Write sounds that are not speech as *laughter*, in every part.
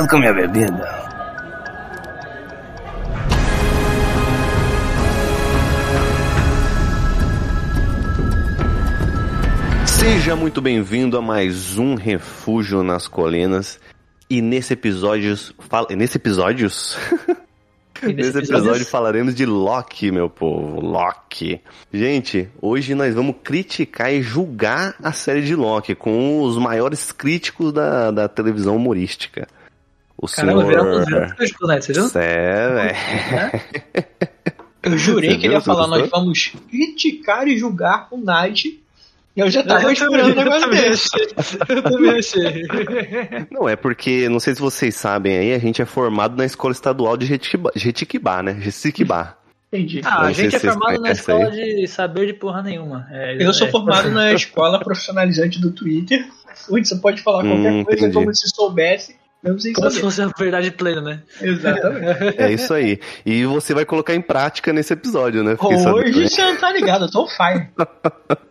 Cuidado com a minha bebida. Seja muito bem-vindo a mais um Refúgio nas Colinas. E nesse episódio. Fala, nesse episódios. Nesse episódio falaremos de Loki, meu povo. Loki. Gente, hoje nós vamos criticar e julgar a série de Loki com os maiores críticos da, da televisão humorística. O Caramba, senhor. viramos críticos, né? Você viu? É, *laughs* Eu jurei Você que ele ia falar, nós vamos criticar e julgar o Night. E eu já tava Eu esperando um negócio desse. Eu também achei. *laughs* Não, é porque, não sei se vocês sabem aí, a gente é formado na escola estadual de Jetiquibá, né? Jetiquibá. Entendi. Ah, a Não sei gente é formado na escola aí. de saber de porra nenhuma. É, Eu sou é, formado na *laughs* escola profissionalizante do Twitter, onde você pode falar qualquer Hum, coisa entendi. como se soubesse, Como se fosse a verdade plena, né? Exatamente. É isso aí. E você vai colocar em prática nesse episódio, né? Fiquei sabendo. Hoje você não tá ligado, eu tô fine. *laughs*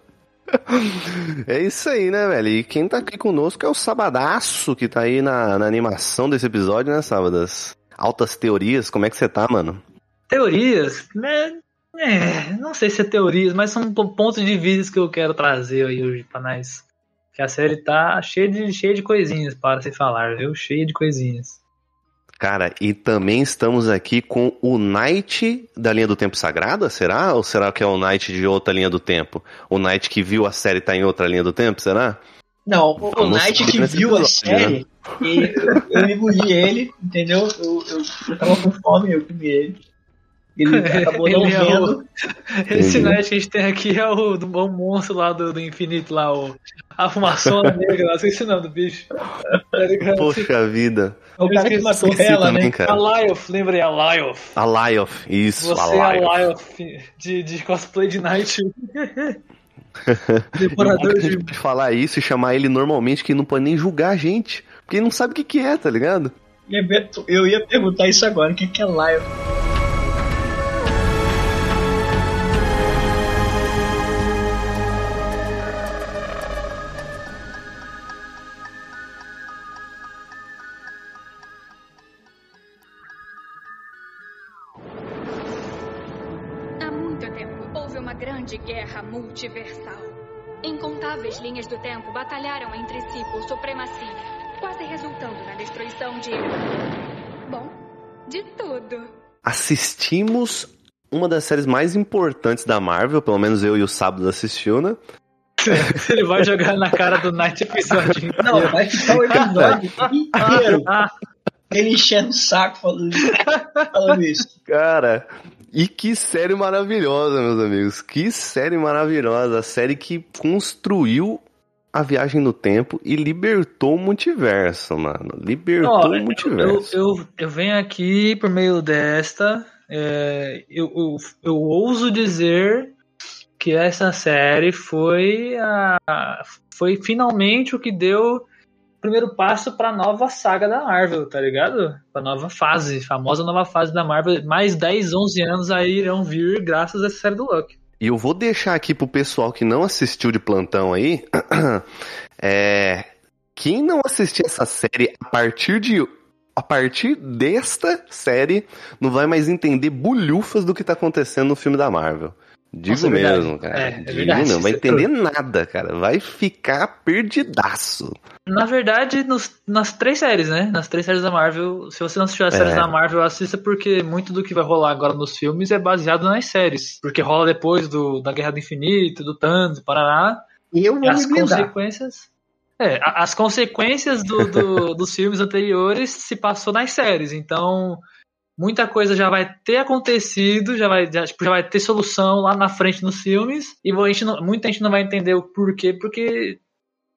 É isso aí, né, velho? E quem tá aqui conosco é o Sabadaço, que tá aí na, na animação desse episódio, né, Sábadas? Altas teorias, como é que você tá, mano? Teorias, né? É, não sei se é teorias, mas são po- pontos de vista que eu quero trazer aí hoje pra nós. Que a série tá cheia de, cheia de coisinhas para se falar, viu? Cheia de coisinhas. Cara, e também estamos aqui com o Knight da linha do tempo sagrada, será? Ou será que é o Knight de outra linha do tempo? O Knight que viu a série tá em outra linha do tempo, será? Não, o, o Vamos Night seguir que viu a episódio, né? série, e eu, eu engoli ele, entendeu? Eu, eu, eu tava com fome, eu comi ele. *laughs* Ele acabou não Ele é o-. *laughs* Esse. Knight que a gente tem aqui é o, do, o monstro lá do, do infinito, lá, o, a fumaçona *laughs* negra, lá, esqueci o nome do bicho. Tá? Poxa vida. É o cara que matou ela, também, né? cara. A Lyoth, lembrei, a Lyoth. A Lyoth, isso, Você é a a Lyoth. Lyoth de, de cosplay de Night. Bom é Devorador de. pode falar isso e chamar ele normalmente, que ele não pode nem julgar a gente. Porque ele não sabe o que, que é, tá ligado? Eu ia perguntar isso agora, o que que é live? Multiversal. Incontáveis linhas do tempo batalharam entre si por supremacia, quase resultando na destruição de. Bom, de tudo. Assistimos uma das séries mais importantes da Marvel, pelo menos eu e o Sábado assistiu, né? *laughs* Ele vai jogar na cara do Night episódio. *laughs* Não, vai ficar o episódio inteiro *laughs* ele enchendo o saco falando, falando isso. Cara, e que série maravilhosa, meus amigos. Que série maravilhosa. A série que construiu a viagem no tempo e libertou o multiverso, mano. Libertou o eu, multiverso. eu, eu venho aqui por meio desta. é, eu, eu, eu ouso dizer que essa série foi a, foi finalmente o que deu primeiro passo pra nova saga da Marvel, tá ligado? Pra nova fase, famosa nova fase da Marvel. Mais 10, 11 anos aí irão vir graças a essa série do Loki. E eu vou deixar aqui pro pessoal que não assistiu de plantão aí. *clears throat* é, quem não assistiu essa série a partir de. A partir desta série, não vai mais entender bulhufas do que tá acontecendo no filme da Marvel. Digo Nossa, é mesmo, cara. É, é Digo verdade, mesmo. Vai é *laughs* entender nada, cara. Vai ficar perdidaço. Na verdade, nos- nas três séries, né? Nas três séries da Marvel. Se você não assistiu as séries É. da Marvel, assista porque muito do que vai rolar agora nos filmes é baseado nas séries. Porque rola depois do, da Guerra do Infinito, do Thanos, Parará. Eu E vou as consequências. É, as consequências do, do- *laughs* dos filmes anteriores se passou nas séries. Então, muita coisa já vai ter acontecido, já vai, já, tipo, já vai ter solução lá na frente nos filmes. E a gente não- muita gente não vai entender o porquê, porque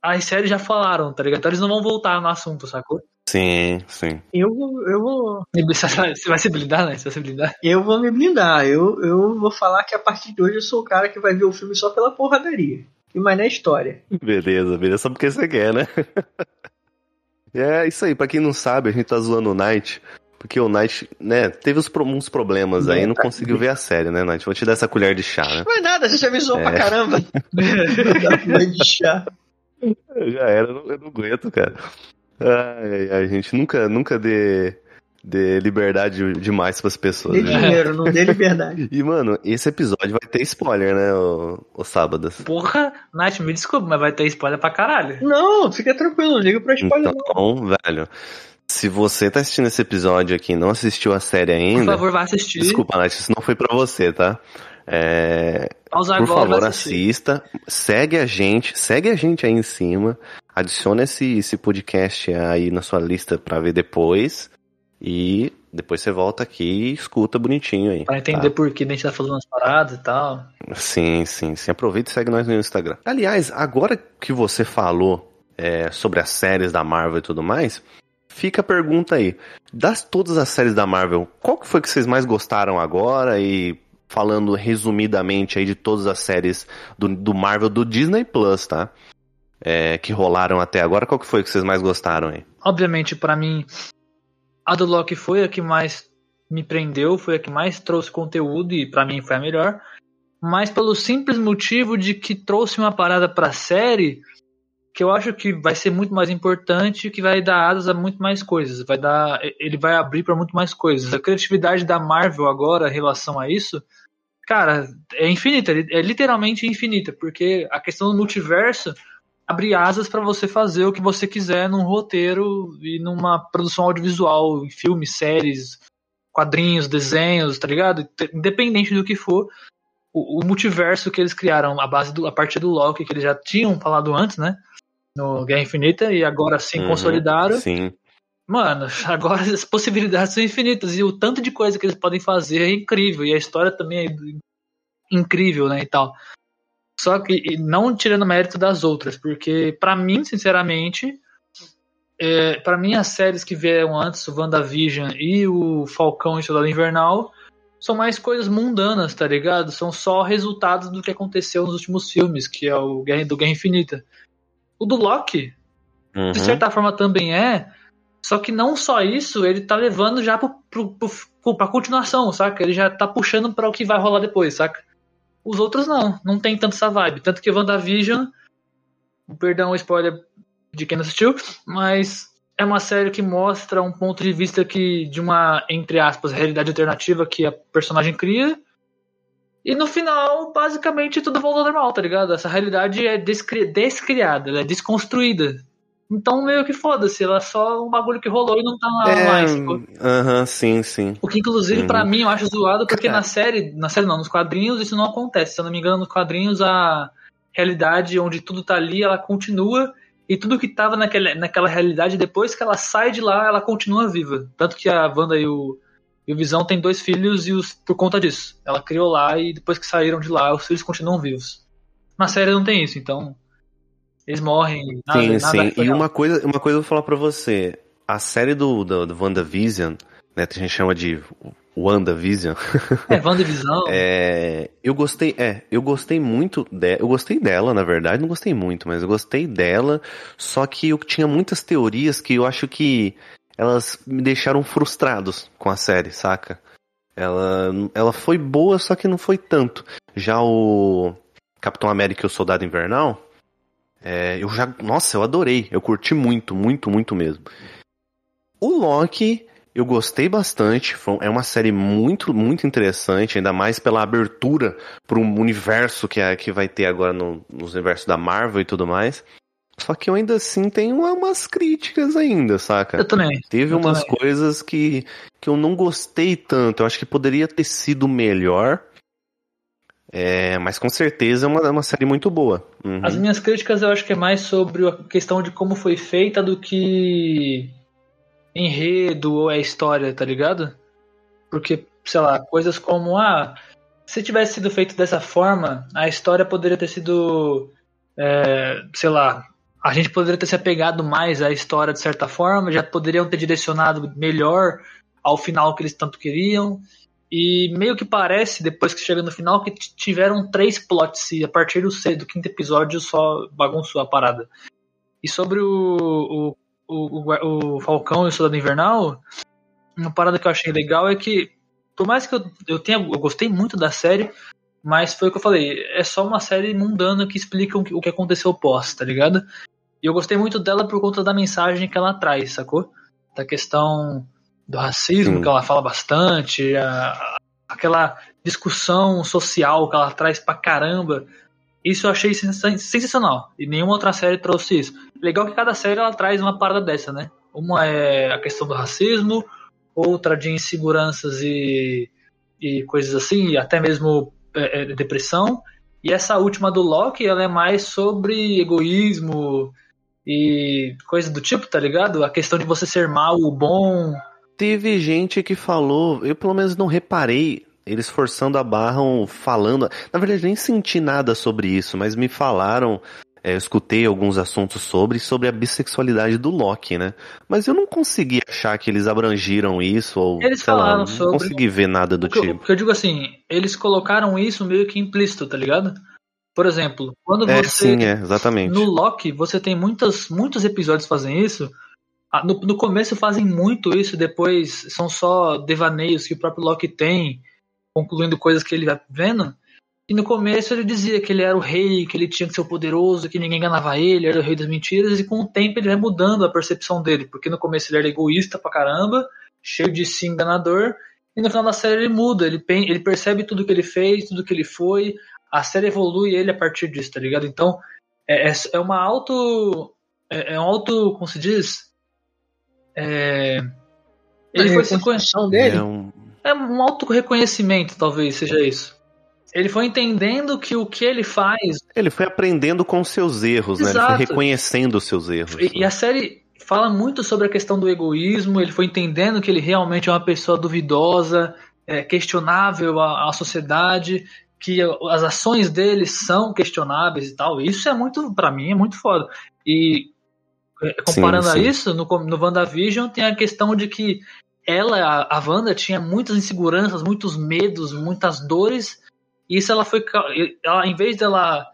as séries já falaram, tá ligado? Então eles não vão voltar no assunto, sacou? Sim, sim. Eu vou, eu vou, *laughs* Você vai, se blindar, né? Você vai se blindar. eu vou me blindar. Eu, eu vou falar que a partir de hoje eu sou o cara que vai ver o filme só pela porradaria. E mais na história. Beleza, beleza. Só porque você quer, né? *laughs* é isso aí. Pra quem não sabe, a gente tá zoando o Knight. Porque o Knight, né, teve uns, pro- uns problemas aí, não conseguiu ver a série, né, Knight? Vou te dar essa colher de chá, né? Não é nada, você já avisou É. pra caramba. Colher de chá. Já era, eu não, eu não aguento, cara. Ai, a gente nunca, nunca dê, dê liberdade demais pras pessoas. Dê né? dinheiro, não dê liberdade. *laughs* E, mano, esse episódio vai ter spoiler, né, o, o sábados. Porra, Nath, me desculpa, mas vai ter spoiler pra caralho. Não, fica tranquilo, não liga pra spoiler não. Então, velho, se você tá assistindo esse episódio aqui e não assistiu a série Por ainda, favor, vai assistir. desculpa, Nath, isso não foi pra você, tá? É, Pausa por agora, favor, assista, segue a gente, segue a gente aí em cima, adiciona esse, esse podcast aí na sua lista pra ver depois e depois você volta aqui e escuta bonitinho aí. Pra entender tá? por que a gente tá fazendo as paradas e tal. Sim, sim, sim. Aproveita e segue nós no Instagram. Aliás, agora que você falou é, sobre as séries da Marvel e tudo mais, fica a pergunta aí. Das todas as séries da Marvel, qual que foi que vocês mais gostaram agora? E falando resumidamente aí de todas as séries do, do Marvel do Disney Plus, tá? É, que rolaram até agora, qual que foi que vocês mais gostaram aí? Obviamente, pra mim, a do Loki foi a que mais me prendeu, foi a que mais trouxe conteúdo e pra mim foi a melhor. Mas pelo simples motivo de que trouxe uma parada pra série que eu acho que vai ser muito mais importante que vai dar asas a muito mais coisas. Vai dar, ele vai abrir pra muito mais coisas. A criatividade da Marvel agora em relação a isso, cara, é infinita, é literalmente infinita, porque a questão do multiverso abre asas pra você fazer o que você quiser num roteiro e numa produção audiovisual, em filmes, séries, quadrinhos, desenhos, tá ligado? Independente do que for, o, multiverso que eles criaram a base do, a partir do Loki que eles já tinham falado antes, né? No Guerra Infinita e agora sim Uhum, consolidaram. Sim. Mano, *laughs* agora as possibilidades são infinitas e o tanto de coisa que eles podem fazer é incrível e a história também é incrível, né, e tal. Só que não tirando mérito das outras, porque pra mim, sinceramente, é, para mim as séries que vieram antes, o WandaVision e o Falcão e Soldado Invernal, são mais coisas mundanas, tá ligado? São só resultados do que aconteceu nos últimos filmes, que é o Guerra, do Guerra Infinita. O do Loki, Uhum. de certa forma também é, só que não só isso, ele tá levando já pro, pro, pro, pra continuação, saca? Ele já tá puxando para o que vai rolar depois, saca? Os outros não, não tem tanto essa vibe. Tanto que WandaVision, perdão o spoiler de quem não assistiu, mas é uma série que mostra um ponto de vista que de uma, entre aspas, realidade alternativa que a personagem cria. E no final, basicamente, tudo volta ao normal, tá ligado? Essa realidade é descri descriada, ela é desconstruída. Então, meio que foda-se, ela é só um bagulho que rolou e não tá lá É, mais. sacou? aham, sim, sim. O que, inclusive, Uhum. pra mim, eu acho zoado, porque Cara. na série, na série não, nos quadrinhos, isso não acontece. Se eu não me engano, nos quadrinhos, a realidade onde tudo tá ali, ela continua, e tudo que tava naquela, naquela realidade, depois que ela sai de lá, ela continua viva. Tanto que a Wanda e o, e o Visão têm dois filhos e os, por conta disso. Ela criou lá e depois que saíram de lá, os filhos continuam vivos. Na série não tem isso, então. Eles morrem. Nada, sim, nada sim. foi E uma coisa, uma coisa eu vou falar pra você. A série do, do, do WandaVision, né, que a gente chama de WandaVision, É, *laughs* WandaVisão. é, eu gostei, é, eu gostei muito dela, eu gostei dela, na verdade, não gostei muito, mas eu gostei dela, só que eu tinha muitas teorias que eu acho que elas me deixaram frustrados com a série, saca? Ela, ela foi boa, só que não foi tanto. Já o Capitão América e o Soldado Invernal, é, eu já, nossa, eu adorei, eu curti muito, muito, muito mesmo. O Loki, eu gostei bastante, foi- é uma série muito, muito interessante, ainda mais pela abertura para um universo que, é, que vai ter agora no, nos universos da Marvel e tudo mais. Só que eu ainda assim tenho uma- umas críticas ainda, saca? Eu também. Teve eu umas também. coisas que, que eu não gostei tanto. Eu acho que poderia ter sido melhor. É, mas com certeza é uma, uma série muito boa. Uhum. As minhas críticas eu acho que é mais sobre a questão de como foi feita do que enredo ou é história, tá ligado? Porque, sei lá, coisas como, ah, se tivesse sido feito dessa forma, a história poderia ter sido, é, sei lá, a gente poderia ter se apegado mais à história de certa forma, já poderiam ter direcionado melhor ao final que eles tanto queriam. E meio que parece, depois que chega no final, que tiveram três plots e a partir do, do quinto episódio só bagunçou a parada. E sobre o, o, o, o, Falcão e o Soldado Invernal, uma parada que eu achei legal é que, por mais que eu, eu tenha. Eu gostei muito da série, mas foi o que eu falei, é só uma série mundana que explica o que aconteceu pós, tá ligado? E eu gostei muito dela por conta da mensagem que ela traz, sacou? Da questão do racismo, Sim. que ela fala bastante, a- aquela discussão social que ela traz pra caramba. Isso eu achei sensa- sensacional. E nenhuma outra série trouxe isso. Legal que cada série ela traz uma parada dessa, né? Uma é a questão do racismo, outra de inseguranças e, e coisas assim, e até mesmo é, é, depressão. E essa última do Loki, ela é mais sobre egoísmo e coisa do tipo, tá ligado? A questão de você ser mal ou bom. Teve gente que falou, eu pelo menos não reparei, eles forçando a barra, falando. Na verdade, nem senti nada sobre isso, mas me falaram. é, eu escutei alguns assuntos sobre, sobre a bissexualidade do Loki, né? Mas eu não consegui achar que eles abrangiram isso, ou Eles sei lá, falaram não sobre- consegui ver nada do eu, tipo. o que eu digo assim, eles colocaram isso meio que implícito, tá ligado? Por exemplo, quando É, você. sim, é, exatamente. No Loki, você tem muitas, muitos episódios fazem isso. Ah, No, no começo fazem muito isso, depois são só devaneios que o próprio Loki tem, concluindo coisas que ele vai vendo. E no começo ele dizia que ele era o rei, que ele tinha que ser o poderoso, que ninguém enganava ele, era o rei das mentiras, e com o tempo ele vai mudando a percepção dele, porque no começo ele era egoísta pra caramba, cheio de si enganador, e no final da série ele muda, ele, ele percebe tudo que ele fez, tudo que ele foi, a série evolui ele a partir disso, tá ligado? Então, é, é, é uma auto. É, é um auto. Como se diz? É, ele A foi se dele. É um- é um auto reconhecimento, talvez seja isso. Ele foi entendendo que o que ele faz. Ele foi aprendendo com seus erros, né? Ele Exato. foi reconhecendo os seus erros. E, e né? a série fala muito sobre a questão do egoísmo. Ele foi entendendo que ele realmente é uma pessoa duvidosa, é, questionável à, à sociedade, que as ações dele são questionáveis e tal. Isso é muito, pra mim, é muito foda. E é, comparando Sim, sim. a isso, no, no WandaVision tem a questão de que ela, a, a Wanda, tinha muitas inseguranças, muitos medos, muitas dores. E isso ela foi. Ela, em vez dela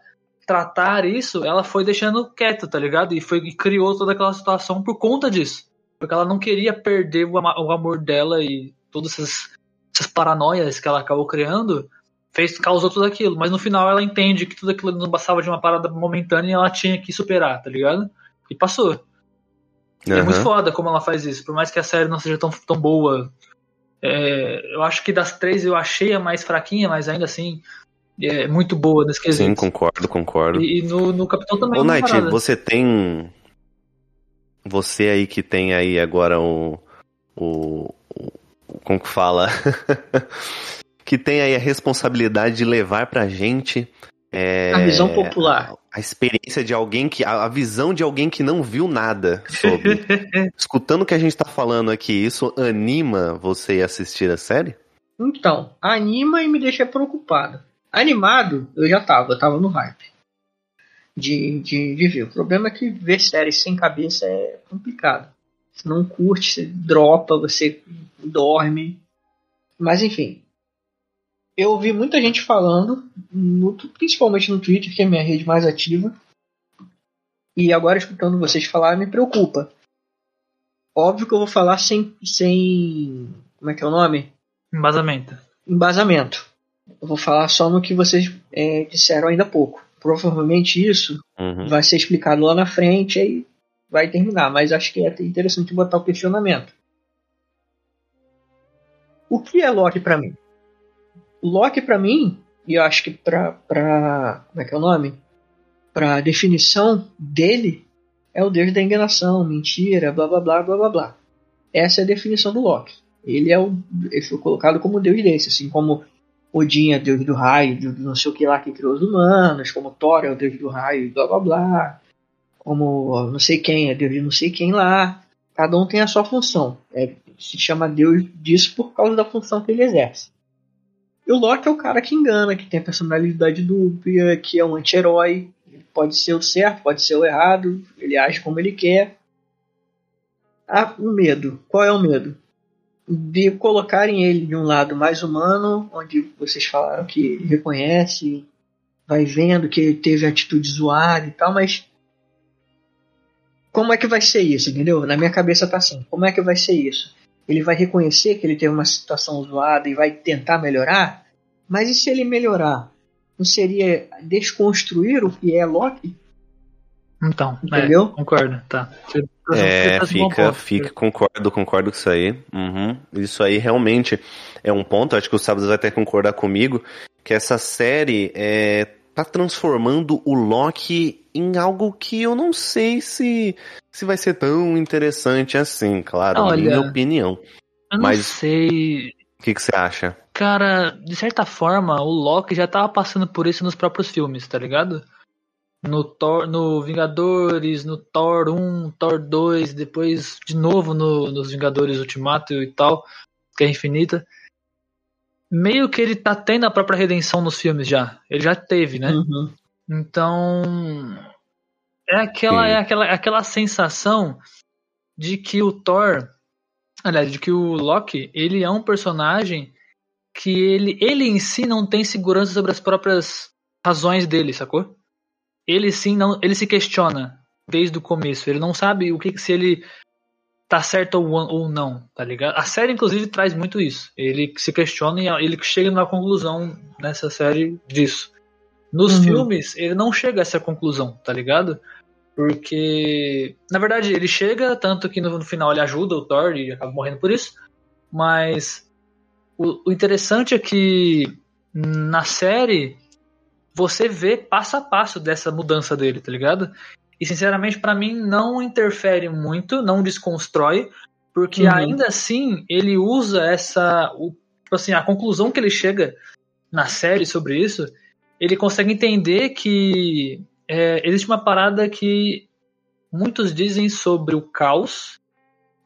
tratar isso, ela foi deixando quieto, tá ligado? E foi e criou toda aquela situação por conta disso. Porque ela não queria perder o, o amor dela e todas essas, essas paranoias que ela acabou criando, fez, causou tudo aquilo. Mas no final ela entende que tudo aquilo não passava de uma parada momentânea e ela tinha que superar, tá ligado? E passou. E É muito foda como ela faz isso. Por mais que a série não seja tão, tão boa. é, eu acho que das três eu achei a mais fraquinha, mas ainda assim é muito boa nesse quesito. Sim, concordo, concordo. E, e no, no Capitão também Ô, é uma Night, parada. você tem. Você aí que tem aí agora o. O. o- como que fala? *laughs* que tem aí a responsabilidade de levar pra gente. é, A visão popular. A experiência de alguém que. A, a visão de alguém que não viu nada sobre. *laughs* Escutando o que a gente tá falando aqui, isso anima você a assistir a série? Então, anima e me deixa preocupado. Animado, eu já tava, eu tava no hype de, de, de ver. O problema é que ver séries sem cabeça é complicado. Você não curte, você dropa, você dorme. Mas enfim. Eu ouvi muita gente falando, no- principalmente no Twitter, que é a minha rede mais ativa. E agora, escutando vocês falar, me preocupa. Óbvio que eu vou falar sem. sem como é que é o nome? Embasamento. embasamento. Eu vou falar só no que vocês é, disseram ainda há pouco. Provavelmente isso Uhum. vai ser explicado lá na frente e vai terminar, mas acho que é interessante botar o questionamento. O que é Loki pra mim? Loki pra mim, e eu acho que pra, pra como é que é o nome? Pra definição dele, é o deus da enganação, mentira, blá blá blá blá blá blá. Essa é a definição do Loki. Ele é o, ele foi colocado como deus desse, assim como Odin é deus do raio, deus do não sei o que lá que criou os humanos, como Thor é o deus do raio, blá blá blá, como não sei quem é deus de não sei quem lá. Cada um tem a sua função. É, se chama deus disso por causa da função que ele exerce. E o Loki é o cara que engana, que tem a personalidade dúbia, que é um anti-herói. Pode ser o certo, pode ser o errado, ele age como ele quer. Ah, o medo. Qual é o medo? de colocarem ele de um lado mais humano, onde vocês falaram que ele reconhece, vai vendo que ele teve atitude zoada e tal, mas como é que vai ser isso, entendeu? Na minha cabeça tá assim, como é que vai ser isso? Ele vai reconhecer que ele teve uma situação zoada e vai tentar melhorar, mas e se ele melhorar? Não seria desconstruir o que é Loki? Então, Entendeu? É, concordo, tá. Você, É, fica, fica, concordo, concordo com isso aí. Uhum. Isso aí realmente é um ponto, acho que o Sábado vai até concordar comigo, que essa série é, tá transformando o Loki em algo que eu não sei se, se vai ser tão interessante assim, claro, Olha, minha opinião. Eu não Mas- sei. O que, que você acha? Cara, de certa forma, o Loki já tava passando por isso nos próprios filmes, tá ligado? No Thor, no Vingadores, no Thor 1, Thor 2, depois de novo no, nos Vingadores Ultimato e tal, Guerra Infinita. Meio que ele tá tendo a própria redenção nos filmes já. Ele já teve, né? Uhum. Então, é aquela, Sim. é aquela, aquela sensação de que o Thor, aliás, de que o Loki, ele é um personagem que ele, ele em si não tem segurança sobre as próprias razões dele, sacou? Ele sim não, ele se questiona desde o começo. Ele não sabe o que se ele tá certo ou, ou não, tá ligado? A série inclusive traz muito isso. Ele se questiona e ele chega na conclusão nessa série disso. Nos Uhum. filmes, ele não chega a essa conclusão, tá ligado? Porque, na verdade, ele chega, tanto que no, final ele ajuda o Thor e acaba morrendo por isso. Mas o, o interessante é que na série você vê passo a passo dessa mudança dele, tá ligado? E sinceramente, pra mim, não interfere muito, não desconstrói, porque Uhum. ainda assim ele usa essa. O, tipo assim, a conclusão que ele chega na série sobre isso, ele consegue entender que é, existe uma parada que muitos dizem sobre o caos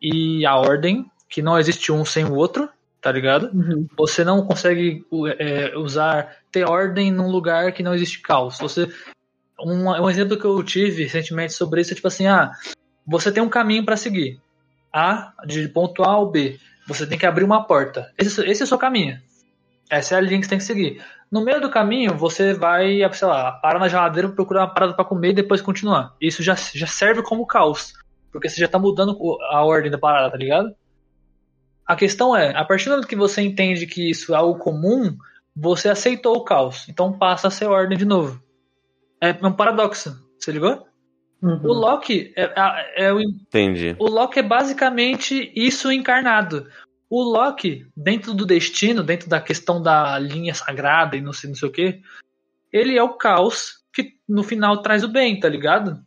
e a ordem, que não existe um sem o outro, tá ligado? Uhum. Você não consegue é, usar ter ordem num lugar que não existe caos. Você um, um exemplo que eu tive recentemente sobre isso é tipo assim, ah, você tem um caminho para seguir. A de ponto A ao B. Você tem que abrir uma porta. Esse, esse é o seu caminho. Essa é a linha que você tem que seguir. No meio do caminho, você vai, sei lá, parar na geladeira, procurar uma parada para comer e depois continuar. Isso já, já serve como caos. Porque você já tá mudando a ordem da parada, tá ligado? A questão é, a partir do momento que você entende que isso é algo comum, você aceitou o caos. Então passa a ser ordem de novo. É um paradoxo. Você ligou? Uhum. O Loki é, é- é o Entendi. o Loki é basicamente isso encarnado. O Loki, dentro do destino, dentro da questão da linha sagrada e não sei, não sei o que, ele é o caos que no final traz o bem, tá ligado?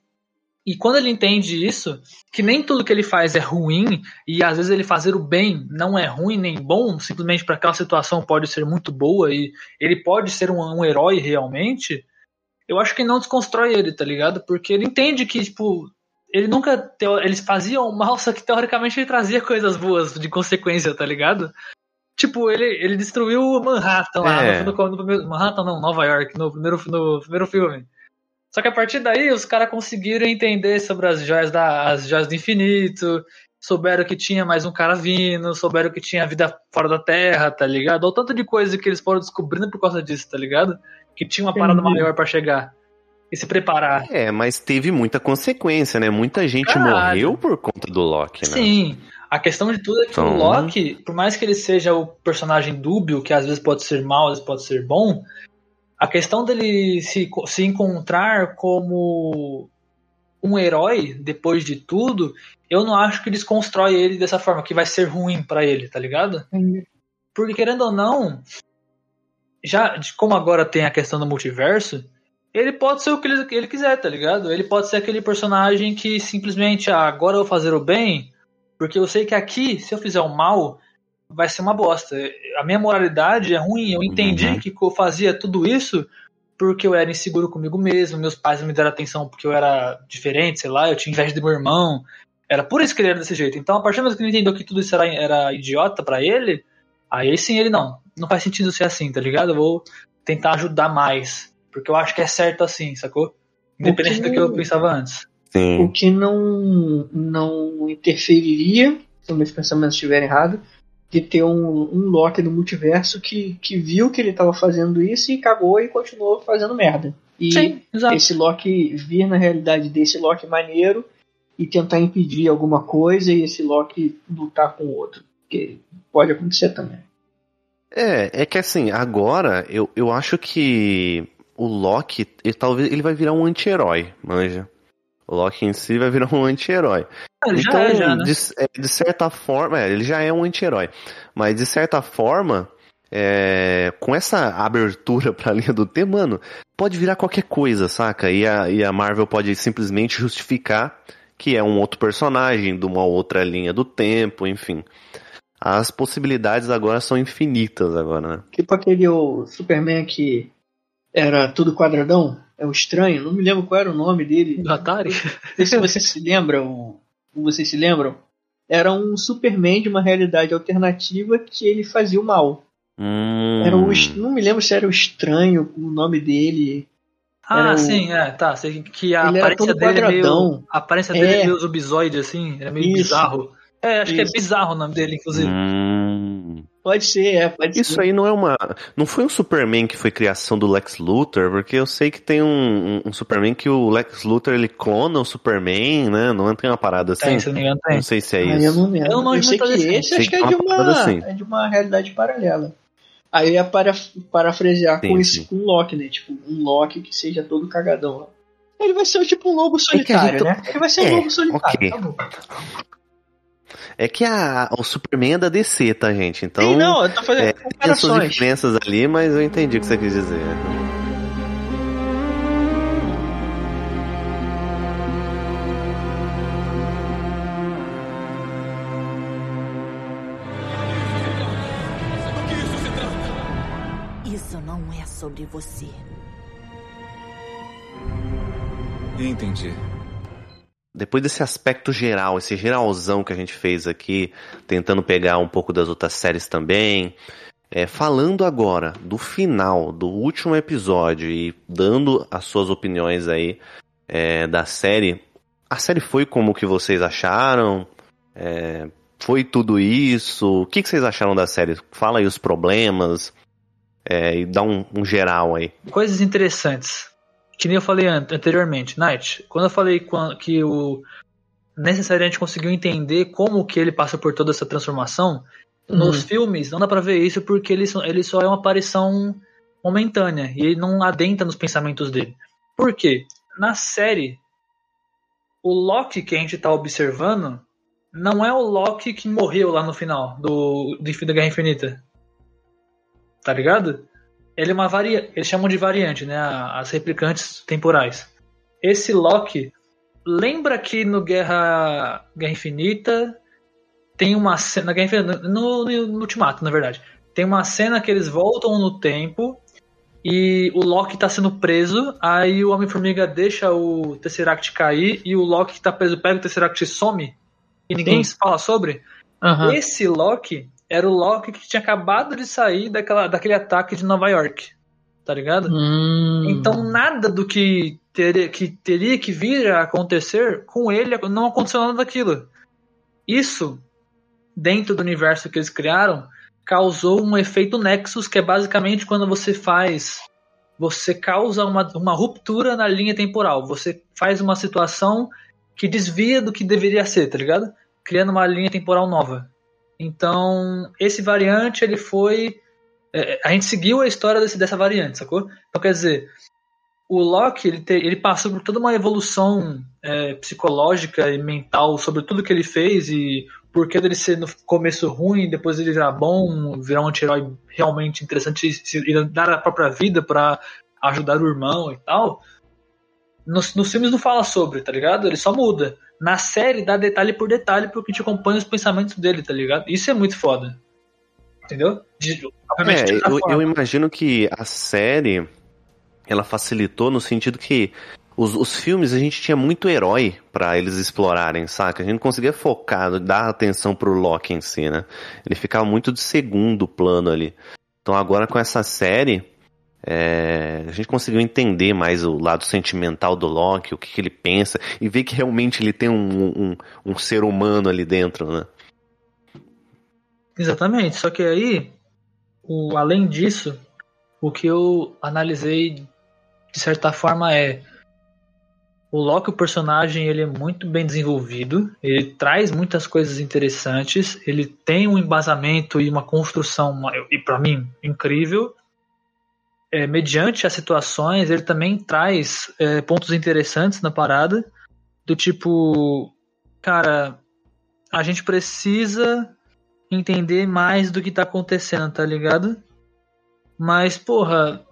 E quando ele entende isso, que nem tudo que ele faz é ruim, e às vezes ele fazer o bem não é ruim nem bom, simplesmente para aquela situação pode ser muito boa e ele pode ser um, um herói realmente, eu acho que não desconstrói ele, tá ligado? Porque ele entende que, tipo, ele nunca. teo- Eles faziam mal, só que teoricamente ele trazia coisas boas de consequência, tá ligado? Tipo, ele, ele destruiu Manhattan lá. É. No, no- primeiro- Manhattan não, Nova York, no primeiro, no primeiro filme. Só que a partir daí os caras conseguiram entender sobre as joias, da, as joias do infinito, souberam que tinha mais um cara vindo, souberam que tinha vida fora da Terra, tá ligado? Ou tanto de coisa que eles foram descobrindo por causa disso, tá ligado? Que tinha uma parada Entendi. maior pra chegar. E se preparar. É, mas teve muita consequência, né? Muita gente Caralho. morreu por conta do Loki, né? Sim. A questão de tudo é que Então- o Loki, por mais que ele seja o personagem dúbio, que às vezes pode ser mal, às vezes pode ser bom, a questão dele se, se encontrar como um herói depois de tudo, eu não acho que desconstrói ele dessa forma, que vai ser ruim pra ele, tá ligado? Porque querendo ou não, já de- como agora tem a questão do multiverso, ele pode ser o que ele, ele quiser, tá ligado? Ele pode ser aquele personagem que simplesmente, ah, agora eu vou fazer o bem, porque eu sei que aqui, se eu fizer o mal, vai ser uma bosta. A minha moralidade é ruim, eu entendi Uhum. que eu fazia tudo isso porque eu era inseguro comigo mesmo, meus pais não me deram atenção porque eu era diferente, sei lá, eu tinha inveja do meu irmão. Era por isso que ele era desse jeito. Então, a partir do momento que ele entendeu que tudo isso era, era idiota pra ele, aí sim ele não. Não faz sentido ser assim, tá ligado? Eu vou tentar ajudar mais. Porque eu acho que é certo assim, sacou? Independente do que eu pensava antes. O Sim. que não, não interferiria, se meus pensamentos estiverem errados, de ter um, um Loki no multiverso que, que viu que ele estava fazendo isso e cagou e continuou fazendo merda. E Sim, exato. esse Loki vir na realidade desse Loki maneiro e tentar impedir alguma coisa e esse Loki lutar com o outro. Que pode acontecer também. É, é que assim, agora eu, eu acho que o Loki, ele, talvez ele vai virar um anti-herói, manja. O Loki em si vai virar um anti-herói. Ah, ele então, já é, já, né? de, é, de certa forma, é, ele já é um anti-herói. Mas de certa forma, é, com essa abertura *laughs* pra linha do tempo, mano, pode virar qualquer coisa, saca? E a, e a Marvel pode simplesmente justificar que é um outro personagem de uma outra linha do tempo, enfim. As possibilidades agora são infinitas agora, né? Tipo aquele o Superman que era tudo quadradão, é o estranho, não me lembro qual era o nome dele. Do Atari? Não sei se vocês se lembram, vocês se lembram? Era um Superman de uma realidade alternativa que ele fazia o mal. Hum, Era o, não me lembro se era o estranho o nome dele. Ah, Era o- sim, é, tá. Que a Ele era aparência dele é meio. A aparência dele é É. meio assim. É meio Isso. bizarro. É, acho que Isso. é bizarro o nome dele, inclusive. hum. Pode ser, é, pode Isso ser. aí não é uma. Não foi um Superman que foi criação do Lex Luthor, porque eu sei que tem um, um- Superman que o Lex Luthor ele clona o Superman, né? Não tem uma parada assim? Tem, se não engano, tem. Não sei se é Aí eu isso. não lembro. Eu Eu, não manjo sei que desse esse acho que é que de, é uma assim. é de uma realidade paralela. Aí eu ia para, parafrasear Sim, com isso com o Loki, né? Tipo, um Loki que seja todo cagadão lá. Ele vai ser tipo um lobo É solitário, gente- né? Ele vai ser É, um lobo solitário, ok. tá bom. É que a, o Superman é da DC, tá, gente? Então. Sim, não, eu tô fazendo é, tem suas comparações. diferenças ali, mas eu entendi o que você quis dizer. Isso não é sobre você. Entendi. Depois desse aspecto geral, esse geralzão que a gente fez aqui, tentando pegar um pouco das outras séries também, é, falando agora do final, do último episódio e dando as suas opiniões aí é, da série, a série foi como que vocês acharam? É, foi tudo isso? O que, que vocês acharam da série? Fala aí os problemas é, e dá um, um geral aí. Coisas interessantes. Que nem eu falei an- anteriormente, Night. Quando eu falei que o necessariamente conseguiu entender como que ele passa por toda essa transformação, nos filmes não dá pra ver isso porque ele só, ele só é uma aparição momentânea e ele não adentra nos pensamentos dele. Por quê? Na série, o Loki que a gente tá observando não é o Loki que morreu lá no final do, do Guerra Infinita. Tá ligado? Ele é uma variante. Eles chamam de variante, né? As replicantes temporais. Esse Loki. Lembra que no Guerra, Guerra Infinita tem uma cena. Guerra Infinita, no, no, no Ultimato, na verdade. Tem uma cena que eles voltam no tempo e o Loki tá sendo preso. Aí o Homem-Formiga deixa o Tesseract cair e o Loki que tá preso pega o Tesseract e some. E ninguém Sim. fala sobre. Aham. Esse Loki era o Loki que tinha acabado de sair daquela, daquele ataque de Nova York. Tá ligado? Hum. Então nada do que teria, que teria que vir a acontecer com ele não aconteceu nada daquilo. Isso, dentro do universo que eles criaram, causou um efeito Nexus, que é basicamente quando você faz. Você causa uma, uma ruptura na linha temporal. Você faz uma situação que desvia do que deveria ser, tá ligado? Criando uma linha temporal nova. Então, esse variante, ele foi. é, a gente seguiu a história desse, dessa variante, sacou? Então, quer dizer, o Loki, ele, te- ele passou por toda uma evolução é, psicológica e mental sobre tudo que ele fez e por que dele ser no começo ruim, depois ele virar bom, virar um anti-herói realmente interessante e, e dar a própria vida pra ajudar o irmão e tal. Nos, nos filmes não fala sobre, tá ligado? Ele só muda. Na série dá detalhe por detalhe porque a gente acompanha os pensamentos dele, tá ligado? Isso é muito foda. Entendeu? De, É, eu, eu imagino que a série ela facilitou no sentido que os, os filmes a gente tinha muito herói pra eles explorarem, saca? A gente não conseguia focar, dar atenção pro Loki em si, né? Ele ficava muito de segundo plano ali. Então agora com essa série, é, a gente conseguiu entender mais o lado sentimental do Loki, o que, que ele pensa, e ver que realmente ele tem um, um, um ser humano ali dentro, né? Exatamente, só que aí, o, além disso, o que eu analisei de certa forma é o Loki, o personagem, ele é muito bem desenvolvido, ele traz muitas coisas interessantes, ele tem um embasamento e uma construção, e para mim, incrível. É, mediante as situações, ele também traz é, pontos interessantes na parada. do tipo, cara, a gente precisa entender mais do que tá acontecendo, tá ligado? Mas, porra,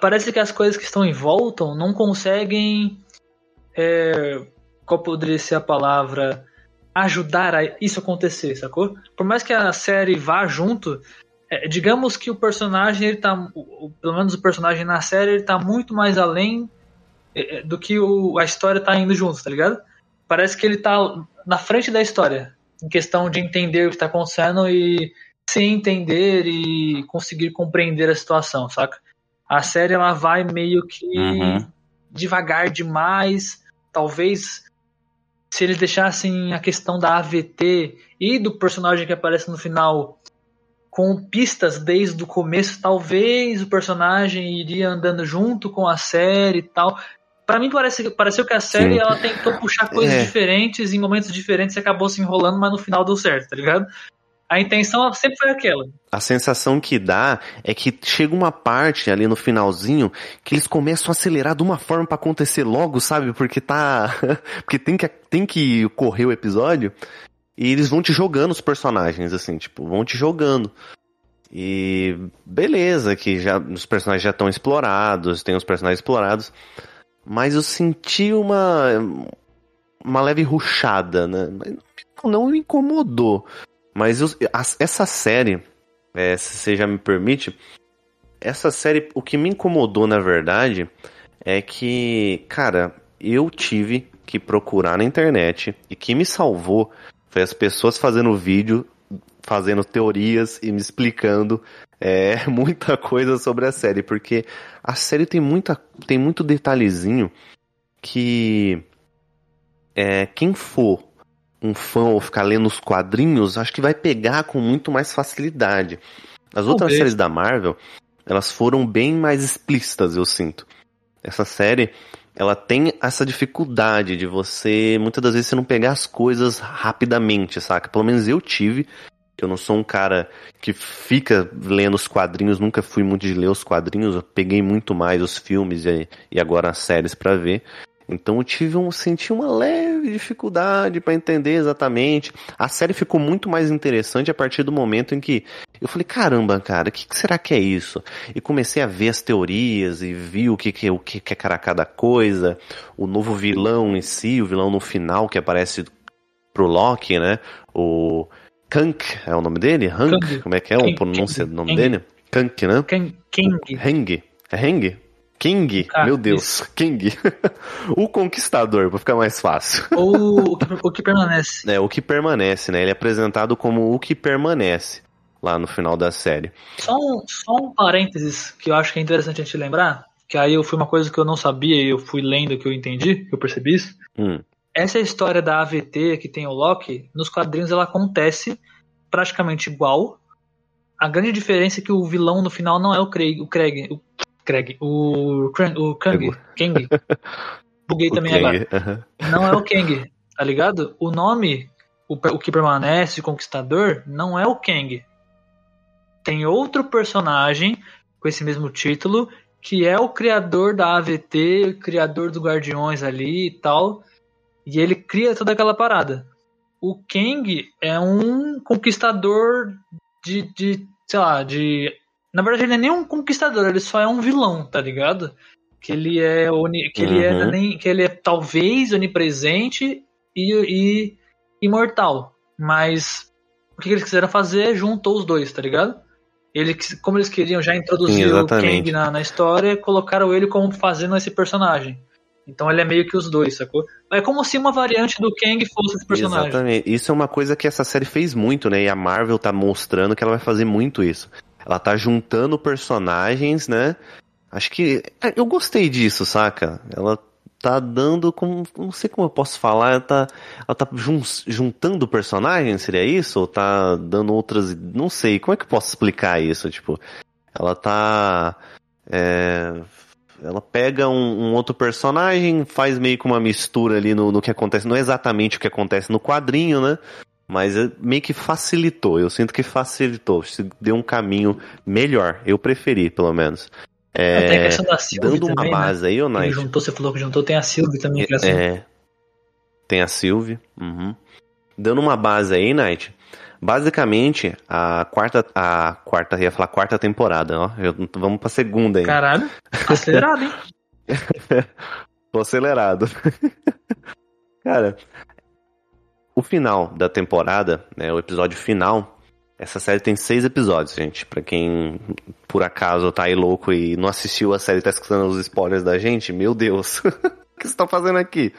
parece que as coisas que estão em volta não conseguem. É, qual poderia ser a palavra? Ajudar a isso acontecer, sacou? Por mais que a série vá junto, é, digamos que o personagem, ele tá. O, pelo menos o personagem na série, ele tá muito mais além é, é, do que o, a história tá indo junto, tá ligado? Parece que ele tá na frente da história, em questão de entender o que tá acontecendo e se entender e conseguir compreender a situação, saca? A série ela vai meio que uhum. devagar demais. Talvez se eles deixassem a questão da AVT e do personagem que aparece no final com pistas desde o começo, talvez o personagem iria andando junto com a série e tal. Para mim parece, pareceu que a série Sim. ela tentou puxar coisas é. diferentes em momentos diferentes e acabou se enrolando, mas no final deu certo, tá ligado? A intenção sempre foi aquela. A sensação que dá é que chega uma parte ali no finalzinho que eles começam a acelerar de uma forma para acontecer logo, sabe? Porque tá. *laughs* Porque tem que, tem que correr o episódio. E eles vão te jogando os personagens, assim, tipo, vão te jogando. E beleza, que já os personagens já estão explorados, tem os personagens explorados. Mas eu senti uma. Uma leve ruchada, né? Não me incomodou. Mas eu, essa série, é, se você já me permite, essa série, o que me incomodou na verdade é que, cara, eu tive que procurar na internet e que me salvou foi as pessoas fazendo vídeo, fazendo teorias e me explicando é, *laughs* muita coisa sobre a série, porque a série tem muita tem muito detalhezinho que é, quem for um fã ou ficar lendo os quadrinhos, acho que vai pegar com muito mais facilidade. As outras séries da Marvel, elas foram bem mais explícitas, eu sinto. Essa série, ela tem essa dificuldade de você, muitas das vezes, você não pegar as coisas rapidamente, saca? Pelo menos eu tive. Eu não sou um cara que fica lendo os quadrinhos, nunca fui muito de ler os quadrinhos, eu peguei muito mais os filmes e, e agora as séries para ver. Então eu tive um, senti uma leve dificuldade para entender exatamente. A série ficou muito mais interessante a partir do momento em que eu falei, caramba, cara, o que, que, será que é isso? E comecei a ver as teorias e vi o que, que, o que, que é cada coisa, o novo vilão em si, o vilão no final que aparece pro Loki, né? O Kank é o nome dele? Hank? Como é que é o pronúncia do nome dele? Kank, né? Kang. Heng. É Heng? King? Ah, Meu Deus, isso. King. *laughs* o Conquistador, pra ficar mais fácil. Ou o que, o que permanece. É, o que permanece, né? Ele é apresentado como o que permanece lá no final da série. Só um, só um parênteses que eu acho que é interessante a gente lembrar, que aí eu fui uma coisa que eu não sabia e eu fui lendo que eu entendi, que eu percebi isso. Hum. Essa história da AVT que tem o Loki, nos quadrinhos ela acontece praticamente igual. A grande diferença é que o vilão no final não é o Craig, o Craig, o Craig. O, o Kang. Kang. *laughs* Buguei também Kang, agora. Não é o *laughs* Kang, tá ligado? O nome, o, o que permanece, Conquistador, não é o Kang. Tem outro personagem com esse mesmo título, que é o criador da AVT, o criador do Guardiões ali e tal. E ele cria toda aquela parada. O Kang é um conquistador de, de sei lá, de na verdade, ele é nem um conquistador, ele só é um vilão, tá ligado? Que ele é oni, que ele é uhum. é nem, que ele é talvez onipresente e, e imortal. Mas o que eles quiseram fazer juntou os dois, tá ligado? Ele, como eles queriam já introduzir Sim, o Kang na, na história, colocaram ele como fazendo esse personagem. Então ele é meio que os dois, sacou? É como se uma variante do Kang fosse esse personagem. Exatamente. Isso é uma coisa que essa série fez muito, né? E a Marvel tá mostrando que ela vai fazer muito isso. Ela tá juntando personagens, né? Acho que. É, eu gostei disso, saca? Ela tá dando como. Não sei como eu posso falar. Ela tá, ela tá jun, juntando personagens, seria isso? Ou tá dando outras. Não sei. Como é que eu posso explicar isso? Tipo, ela tá. É, ela pega um, um, outro personagem, faz meio que uma mistura ali no, no que acontece. Não é exatamente o que acontece no quadrinho, né? Mas meio que facilitou. Eu sinto que facilitou. Se deu um caminho melhor. Eu preferi, pelo menos. É, tem a questão da Sylvie dando uma também, base né? aí, ô Nike. juntou, você falou que juntou, tem a Sylvie também. É, é, Tem a Sylvie. Uhum. Dando uma base aí, Night. Basicamente, a quarta. A quarta, ia falar quarta temporada, ó. Vamos pra segunda aí. Caralho, *laughs* acelerado, hein? Tô acelerado. *laughs* Cara, o final da temporada, né, o episódio final, essa série tem seis episódios, gente. Pra quem por acaso tá aí louco e não assistiu a série e tá escutando os spoilers da gente, meu Deus. *laughs* o que você tá fazendo aqui?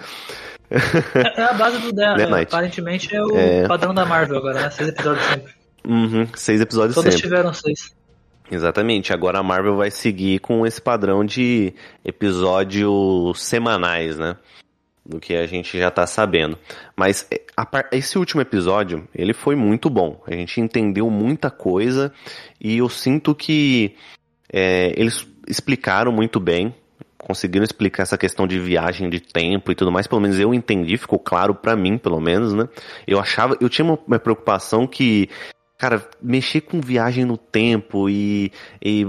É, é a base do dela, Né, né? Aparentemente é o É. padrão da Marvel agora, né? Seis episódios sempre. Uhum, seis episódios Todos sempre. tiveram seis. Exatamente. Agora a Marvel vai seguir com esse padrão de episódios semanais, né? Do que a gente já tá sabendo. Mas é, esse último episódio, ele foi muito bom. A gente entendeu muita coisa e eu sinto que é, eles explicaram muito bem. Conseguiram explicar essa questão de viagem de tempo e tudo mais. Pelo menos eu entendi, ficou claro pra mim, pelo menos, né? Eu achava, eu tinha uma, uma preocupação que Cara, mexer com viagem no tempo e, e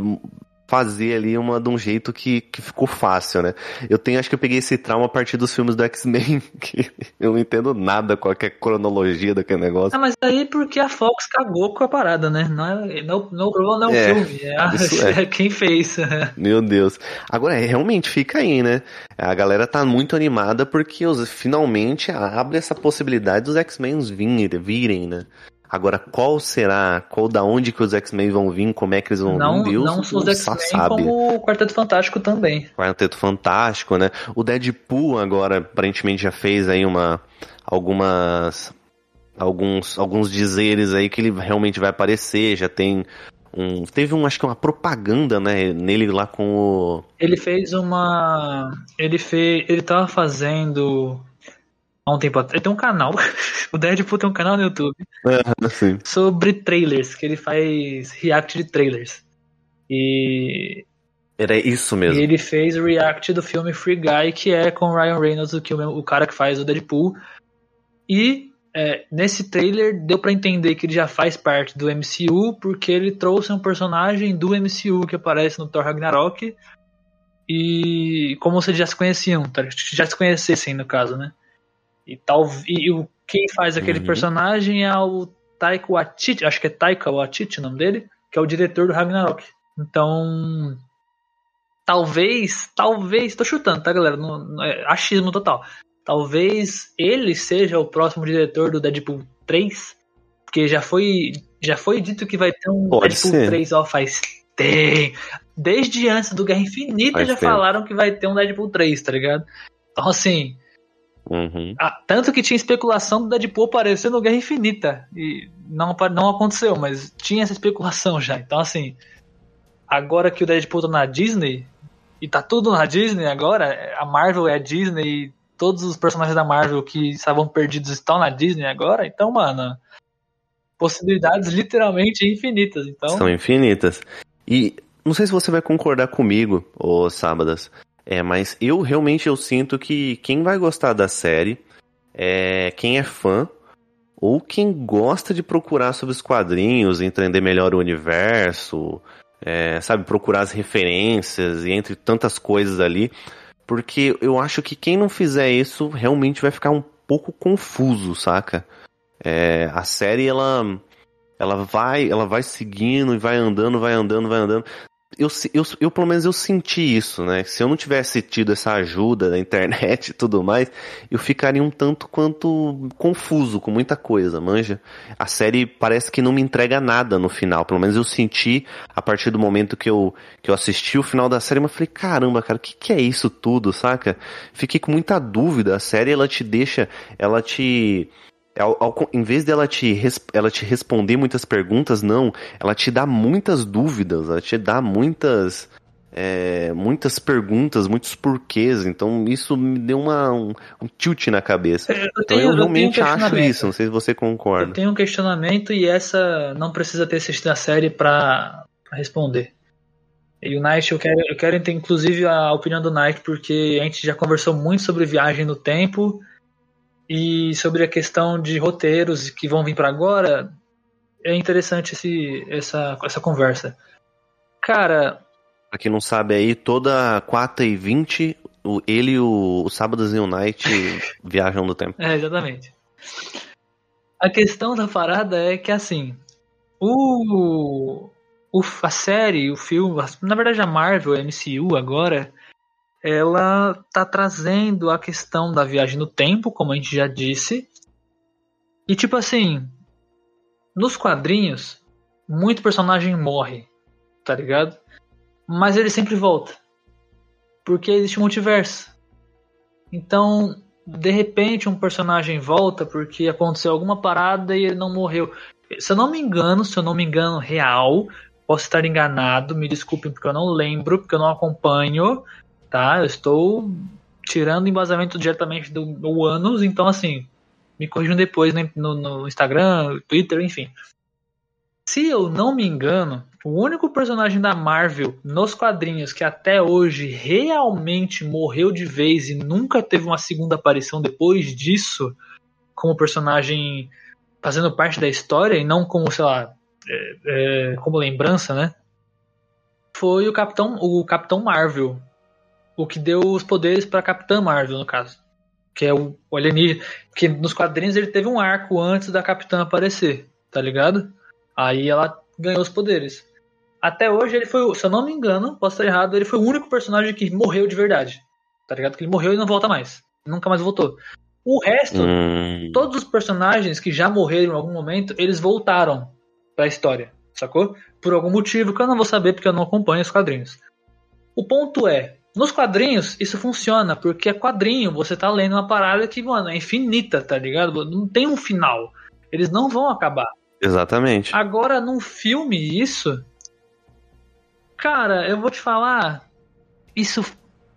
fazer ali uma de um jeito que, que ficou fácil, né? Eu tenho, acho que eu peguei esse trauma a partir dos filmes do X-Men, *laughs* que eu não entendo nada qual que é a cronologia daquele negócio. Ah, mas aí porque a Fox cagou com a parada, né? Não é, não, não, o problema não é o É, filme, é, a- *laughs* é. é quem fez. *laughs* Meu Deus. Agora, é, realmente fica aí, né? A galera tá muito animada porque os, finalmente abre essa possibilidade dos X-Men virem, virem, né? Agora, qual será? Qual da onde que os X-Men vão vir? Como é que eles vão Não, vir? Deus não só os X-Men, como o Quarteto Fantástico também. Quarteto Fantástico, né? O Deadpool agora aparentemente já fez aí uma algumas alguns alguns dizeres aí que ele realmente vai aparecer, já tem um teve um acho que uma propaganda, né, nele lá com o Ele fez uma. Ele fez. Ele tava fazendo. Há um tempo atrás. Ele tem um canal. *laughs* o Deadpool tem um canal no YouTube assim. sobre trailers, que ele faz react de trailers. E, Era isso e mesmo. ele fez o react do filme Free Guy, que é com o Ryan Reynolds, o, que, o o cara que faz o Deadpool. E é, nesse trailer deu pra entender que ele já faz parte do MCU, porque ele trouxe um personagem do MCU que aparece no Thor Ragnarok. E como se já se conheciam, tá? já se conhecessem no caso, né? E, tal, e o, quem faz aquele Uhum. personagem é o Taika Waititi, acho que é Taika Waititi o nome dele, que é o diretor do Ragnarok. Então, talvez, talvez, tô chutando, tá, galera? Não, não é achismo total. Talvez ele seja o próximo diretor do Deadpool 3, porque já foi, já foi dito que vai ter um Pode Deadpool ser. 3 ó, faz tempo. Desde antes do Guerra Infinita Faz já tempo. falaram que vai ter um Deadpool 3, tá ligado? Então, assim, Uhum. ah, tanto que tinha especulação do Deadpool aparecer no Guerra Infinita. E não, não aconteceu, mas tinha essa especulação já. Então, assim, agora que o Deadpool tá na Disney, e tá tudo na Disney agora, a Marvel é a Disney, e todos os personagens da Marvel que estavam perdidos estão na Disney agora, então, mano, possibilidades literalmente infinitas. Então, São infinitas. E não sei se você vai concordar comigo, ô Sábadas, é, mas eu realmente eu sinto que quem vai gostar da série é quem é fã ou quem gosta de procurar sobre os quadrinhos, entender melhor o universo, é, sabe, procurar as referências e entre tantas coisas ali, porque eu acho que quem não fizer isso realmente vai ficar um pouco confuso, saca? É, a série ela ela vai, ela vai seguindo e vai andando, vai andando, vai andando. Eu, eu, eu, pelo menos, eu senti isso, né? Se eu não tivesse tido essa ajuda da internet e tudo mais, eu ficaria um tanto quanto confuso com muita coisa, manja? A série parece que não me entrega nada no final. Pelo menos eu senti a partir do momento que eu, que eu assisti o final da série, mas falei, caramba, cara, o que, que é isso tudo, saca? Fiquei com muita dúvida. A série, ela te deixa, ela te... Ao, ao- em vez dela te, ela te responder muitas perguntas, não. Ela te dá muitas dúvidas, ela te dá muitas. é, muitas perguntas, muitos porquês. Então isso me deu uma, um, um tilt na cabeça. eu Então tenho, eu eu tenho um realmente acho isso. Não sei se você Eu concorda. tenho um questionamento e essa não precisa ter assistido a série pra responder. E o Night, eu quero, eu quero ter inclusive a opinião do Night, porque a gente já conversou muito sobre viagem no tempo e sobre a questão de roteiros que vão vir pra agora. É interessante esse, essa, essa conversa. Cara, Pra quem não sabe aí, toda 4 e 20 o, ele e o, o Sábados e o Night *laughs* viajam no tempo. É, exatamente. A questão da parada é que, assim, o, o, a série, o filme, na verdade a Marvel, a MCU agora, ela tá trazendo a questão da viagem no tempo, como a gente já disse. E tipo assim, nos quadrinhos, muito personagem morre, tá ligado? Mas ele sempre volta. Porque existe um multiverso. Então, de repente, um personagem volta porque aconteceu alguma parada e ele não morreu. Se eu não me engano, se eu não me engano, real, posso estar enganado, me desculpem porque eu não lembro, porque eu não acompanho, tá? Eu estou tirando embasamento diretamente do, do Anos, então assim, me corrijam depois no, no Instagram, Twitter, enfim. Se eu não me engano, o único personagem da Marvel nos quadrinhos que até hoje realmente morreu de vez e nunca teve uma segunda aparição depois disso, como personagem fazendo parte da história e não como, sei lá, é, é, como lembrança, né? Foi o Capitão, o Capitão Marvel, o que deu os poderes para Capitã Marvel, no caso. Que é o, o alienígena. Que nos quadrinhos ele teve um arco antes da Capitã aparecer, tá ligado? Aí ela ganhou os poderes. Até hoje ele foi, se eu não me engano, posso estar errado, ele foi o único personagem que morreu de verdade. Tá ligado? Que ele morreu e não volta mais. Nunca mais voltou. O resto, hum. todos os personagens que já morreram em algum momento, eles voltaram pra história, sacou? Por algum motivo que eu não vou saber porque eu não acompanho os quadrinhos. O ponto é, nos quadrinhos, isso funciona, porque é quadrinho, você tá lendo uma parada que, mano, é infinita, tá ligado? Não tem um final. Eles não vão acabar. Exatamente. Agora, num filme, isso. Cara, eu vou te falar. Isso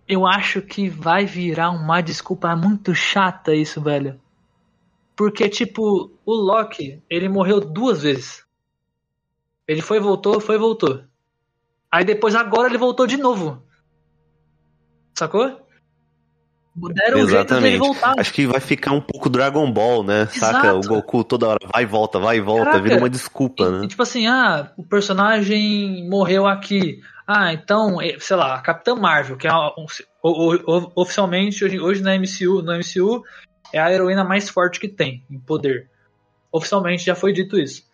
eu acho que vai virar uma desculpa muito chata, isso, velho. Porque, tipo, o Loki, ele morreu duas vezes. Ele foi, voltou, foi, voltou. Aí depois, agora, ele voltou de novo. Sacou? Deram um jeito dele voltar. Acho que vai ficar um pouco Dragon Ball, né? Exato. Saca? O Goku toda hora vai e volta, vai e volta, Caraca. vira uma desculpa, né? E, tipo assim, ah, o personagem morreu aqui. Ah, então, eh, sei lá, a Capitã Marvel, que é um, oficialmente hoje, hoje na MCU, no MCU é a heroína mais forte que tem em poder. Oficialmente já foi dito isso.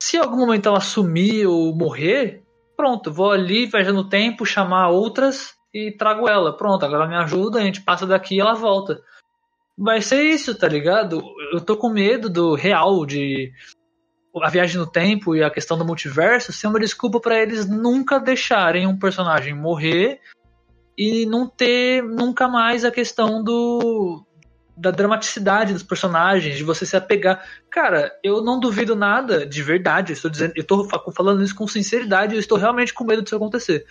Se em algum momento ela sumir ou morrer, pronto, vou ali, viajando no tempo, chamar outras e trago ela. Pronto, agora ela me ajuda, a gente passa daqui e ela volta. Vai ser isso, tá ligado? Eu tô com medo do real, de a viagem no tempo e a questão do multiverso ser uma desculpa para eles nunca deixarem um personagem morrer e não ter nunca mais a questão do da dramaticidade dos personagens, de você se apegar. Cara, eu não duvido nada, de verdade, eu estou dizendo, eu tô falando isso com sinceridade, eu estou realmente com medo disso acontecer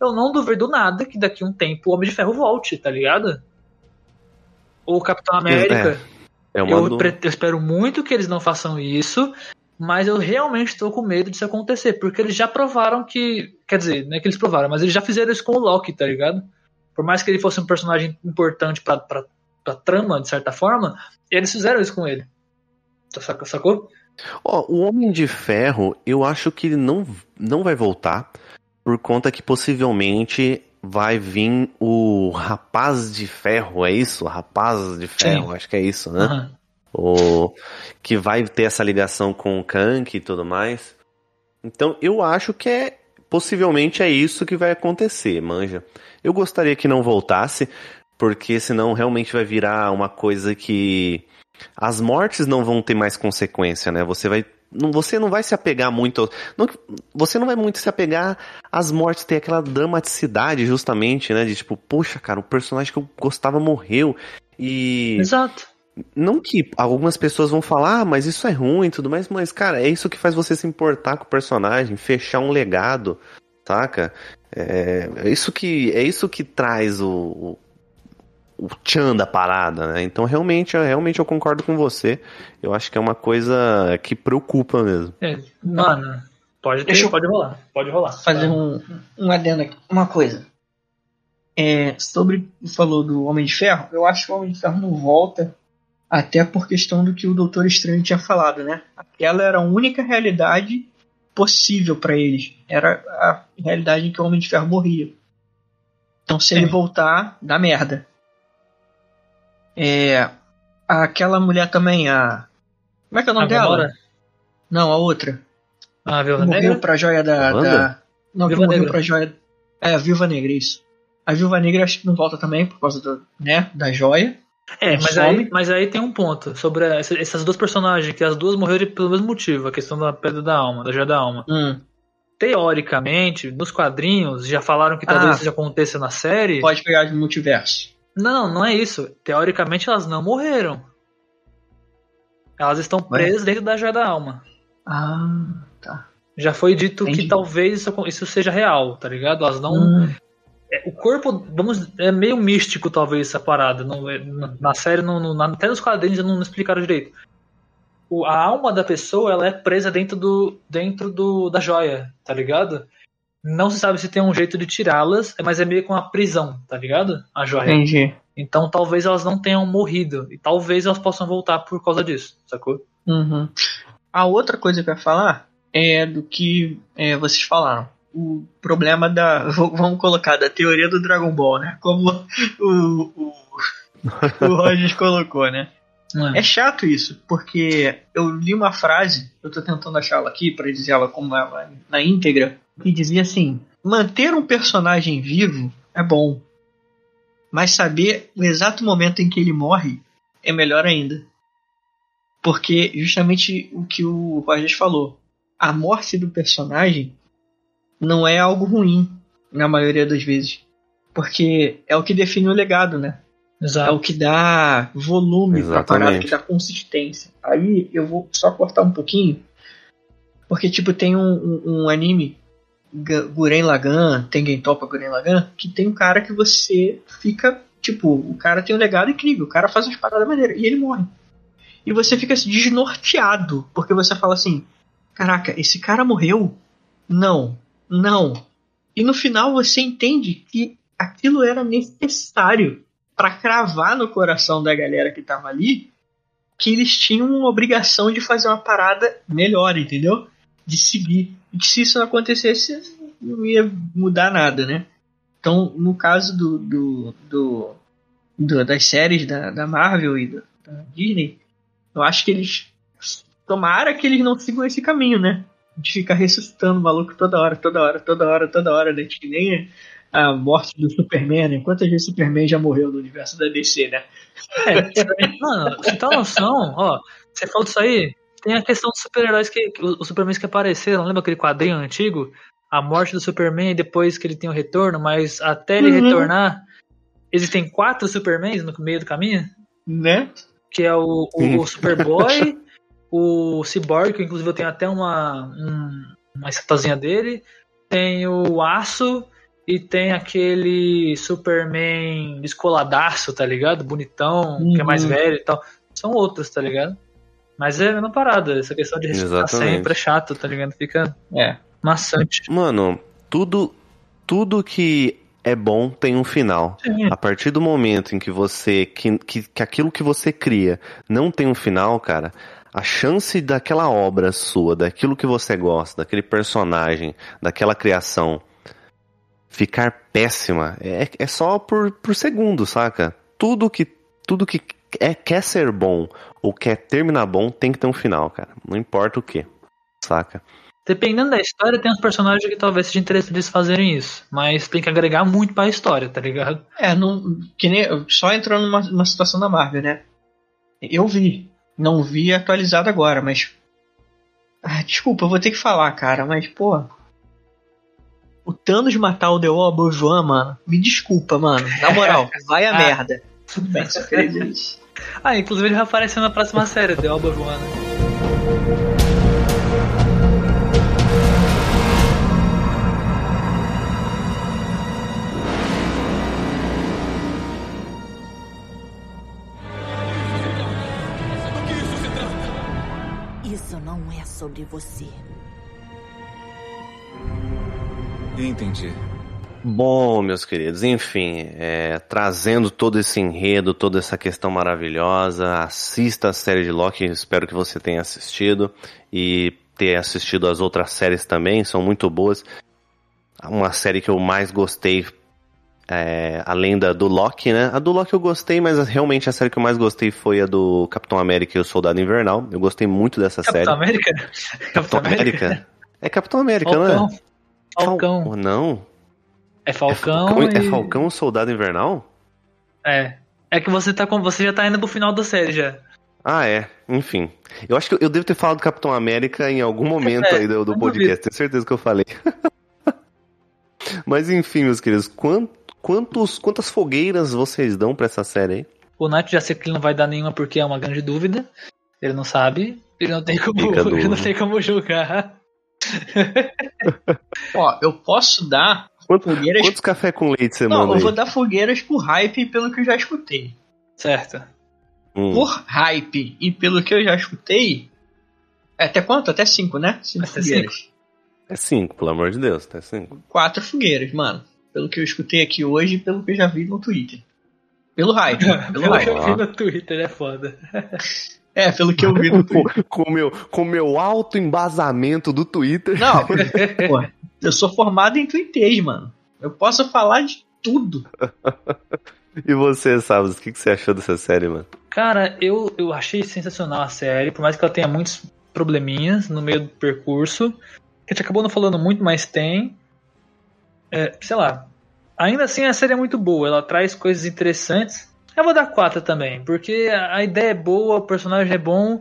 eu não duvido nada que daqui a um tempo o Homem de Ferro volte, tá ligado? Ou o Capitão América. É, é eu, eu, espero muito que eles não façam isso, mas eu realmente estou com medo disso acontecer, porque eles já provaram que. Quer dizer, não é que eles provaram, mas eles já fizeram isso com o Loki, tá ligado? Por mais que ele fosse um personagem importante pra, pra, pra trama, de certa forma, eles fizeram isso com ele. Sacou? Ó, oh, o Homem de Ferro, eu acho que ele não, não vai voltar por conta que possivelmente vai vir o Rapaz de Ferro, é isso? Rapaz de Ferro, Sim. acho que é isso, né? Uhum. O, que vai ter essa ligação com o Kank e tudo mais. Então eu acho que é possivelmente é isso que vai acontecer, manja. Eu gostaria que não voltasse, porque senão realmente vai virar uma coisa que as mortes não vão ter mais consequência, né? Você vai não, você não vai se apegar muito. Não, você não vai muito se apegar às mortes, ter aquela dramaticidade, justamente, né? De tipo, poxa, cara, o personagem que eu gostava morreu. E. Exato. Não que algumas pessoas vão falar, ah, mas isso é ruim e tudo mais, mas, cara, é isso que faz você se importar com o personagem, fechar um legado, saca? É, é isso que é isso que traz o, o tchan da parada, né? Então realmente, realmente eu concordo com você. Eu acho que é uma coisa que preocupa mesmo. É, mano, pode ter, pode rolar, pode rolar. Fazer um, um adendo aqui. Uma coisa. É, sobre falou do Homem de Ferro, eu acho que o Homem de Ferro não volta até por questão do que o Doutor Estranho tinha falado, né? Aquela era a única realidade possível para eles. Era a realidade em que o Homem de Ferro morria. Então se ele voltar, dá merda. É. Aquela mulher também, a. Como é que é o nome A dela? Gamora? Não, a outra. Ah, viu? Que morreu pra joia da. Da... Não, Viúva morreu Negra. pra joia. É, a Viúva Negra, isso. A Viúva Negra acho que não volta também por causa do, né, da joia. É, mas Some. aí, mas aí tem um ponto sobre essa- essas duas personagens, que as duas morreram pelo mesmo motivo, a questão da pedra da alma, da joia da alma. Hum, Teoricamente, nos quadrinhos, já falaram que talvez Ah. isso aconteça na série. pode pegar de multiverso. Não, não, não é isso. Teoricamente, elas não morreram. Elas estão presas dentro da joia da alma. Ah, tá. Já foi dito Entendi. que talvez isso, isso seja real, tá ligado? Elas não. Hum, é, O corpo, vamos, é meio místico, talvez, essa parada. Não, é- na, série, não, não- na- até nos quadrinhos não, não explicaram direito. O- a alma da pessoa ela é presa dentro, do, dentro do, da joia, tá ligado? Não se sabe se tem um jeito de tirá-las, mas é meio com uma prisão, tá ligado? A joia. entendi. Então talvez elas não tenham morrido. E talvez elas possam voltar por causa disso, sacou? Uhum. A outra coisa que eu ia falar é do que é, vocês falaram. O problema da. *laughs* Vamos colocar, da teoria do Dragon Ball, né? Como o, o, o *laughs* Rogers colocou, né? É chato isso, porque eu li uma frase, eu tô tentando achá-la aqui para dizer ela como ela na íntegra, que dizia assim: manter um personagem vivo é bom, mas saber o exato momento em que ele morre é melhor ainda. Porque justamente o que o Rogers falou, a morte do personagem não é algo ruim na maioria das vezes, porque é o que define o legado, né? É Exato. o que dá volume pra parada, Exatamente. que dá consistência. Aí eu vou só cortar um pouquinho, porque tipo tem um, um, um anime Guren Lagann, Tengen Toppa Guren Lagann, que tem um cara que você fica tipo, o cara tem um legado incrível, o cara faz umas paradas maneiras e ele morre. E você fica assim, desnorteado, porque você fala assim: caraca, esse cara morreu? Não, não. E no final você entende que aquilo era necessário para cravar no coração da galera que tava ali que eles tinham uma obrigação de fazer uma parada melhor, entendeu? De seguir. E que se isso não acontecesse, não ia mudar nada, né? Então, no caso do, do, do, do- das séries da, da Marvel e da, Disney, eu acho que eles. Tomara que eles não sigam esse caminho, né? De ficar ressuscitando o maluco toda hora, toda hora, toda hora, toda hora, né? Que nem a morte do Superman, né? Quantas vezes o Superman já morreu no universo da DC, né? É, mano, você tem uma noção, ó, você falou disso aí, tem a questão dos super-heróis que, os Supermans que apareceram, lembra aquele quadrinho antigo? A morte do Superman e depois que ele tem o retorno, mas até ele Uhum. retornar, existem quatro Supermans no meio do caminho, Né? que é o, o, o Superboy, *laughs* o Cyborg, que inclusive eu tenho até uma, um- uma estatuazinha dele, tem o Aço e tem aquele Superman descoladaço, tá ligado? Bonitão, que é mais Uhum. velho e tal. São outros, tá ligado? Mas é a mesma parada, essa questão de Exatamente. sempre é chato, tá ligado? Fica É. maçante. Mano, tudo, tudo que é bom tem um final. Sim. A partir do momento em que você. Que, que, que aquilo que você cria não tem um final, cara, a chance daquela obra sua, daquilo que você gosta, daquele personagem, daquela criação ficar péssima é, é só por, por segundo, saca? Tudo que. Tudo que é, quer ser bom ou quer terminar bom tem que ter um final, cara. Não importa o que. Saca? Dependendo da história, tem uns personagens que talvez seja interessante eles fazerem isso. Mas tem que agregar muito pra história, tá ligado? É, não, que nem, só entrando numa, numa situação da Marvel, né? Eu vi. Não vi atualizado agora, mas. Ah, desculpa, eu vou ter que falar, cara, mas, pô. O Thanos matar o The Wall mano. Me desculpa, mano. Na moral, *laughs* vai a Ah. merda. Tudo bem, só queria dizer isso. *laughs* Ah, inclusive ele vai aparecer na próxima série, The Alba Joana. Isso não é sobre você. Entendi. Bom, meus queridos, enfim, é, trazendo todo esse enredo, toda essa questão maravilhosa, assista a série de Loki, espero que você tenha assistido e ter assistido as outras séries também, são muito boas. Uma série que eu mais gostei é, além da do Loki, né? A do Loki eu gostei, mas realmente a série que eu mais gostei foi a do Capitão América e o Soldado Invernal. Eu gostei muito dessa Capitão série. América? Capitão América? É Capitão América, Falcão. né? Falcão. Fal- Não. É Falcão. Falcão, é e- Falcão o Soldado Invernal? É. É que você tá com. Você já tá indo pro final da série já. Ah, é. Enfim. Eu acho que eu devo ter falado do Capitão América em algum momento É, aí do, do podcast. Tenho certeza que eu falei. *laughs* Mas enfim, meus queridos, quan- quantos, quantas fogueiras vocês dão pra essa série aí? O Nath já sei que ele não vai dar nenhuma porque é uma grande dúvida. Ele não sabe. Ele não tem como, *laughs* ele não tem como julgar. *laughs* Ó, eu posso dar Quantos, fogueiras. quantos café com leite você Não, manda eu aí? vou dar fogueiras por hype e pelo que eu já escutei. Certo. Hum. Por hype e pelo que eu já escutei. é Até quanto? Até cinco, né? Cinco Até fogueiras. É cinco, pelo amor de Deus, tá cinco. Quatro fogueiras, mano. Pelo que eu escutei aqui hoje e pelo que eu já vi no Twitter. Pelo hype. mano, *laughs* pelo Pelo hype. que eu vi no Twitter, é foda. *laughs* É, pelo que eu vi no *laughs* Twitter. Com o meu, com meu alto embasamento do Twitter. Não, *laughs* pô, eu sou formado em Twitter, mano. Eu posso falar de tudo. E você, Sabas, o que, que você achou dessa série, mano? Cara, eu, eu achei sensacional a série, por mais que ela tenha muitos probleminhas no meio do percurso. Que a gente acabou não falando muito, mas tem. É, sei lá. Ainda assim a série é muito boa, ela traz coisas interessantes. Eu vou dar quatro também, porque a ideia é boa, o personagem é bom.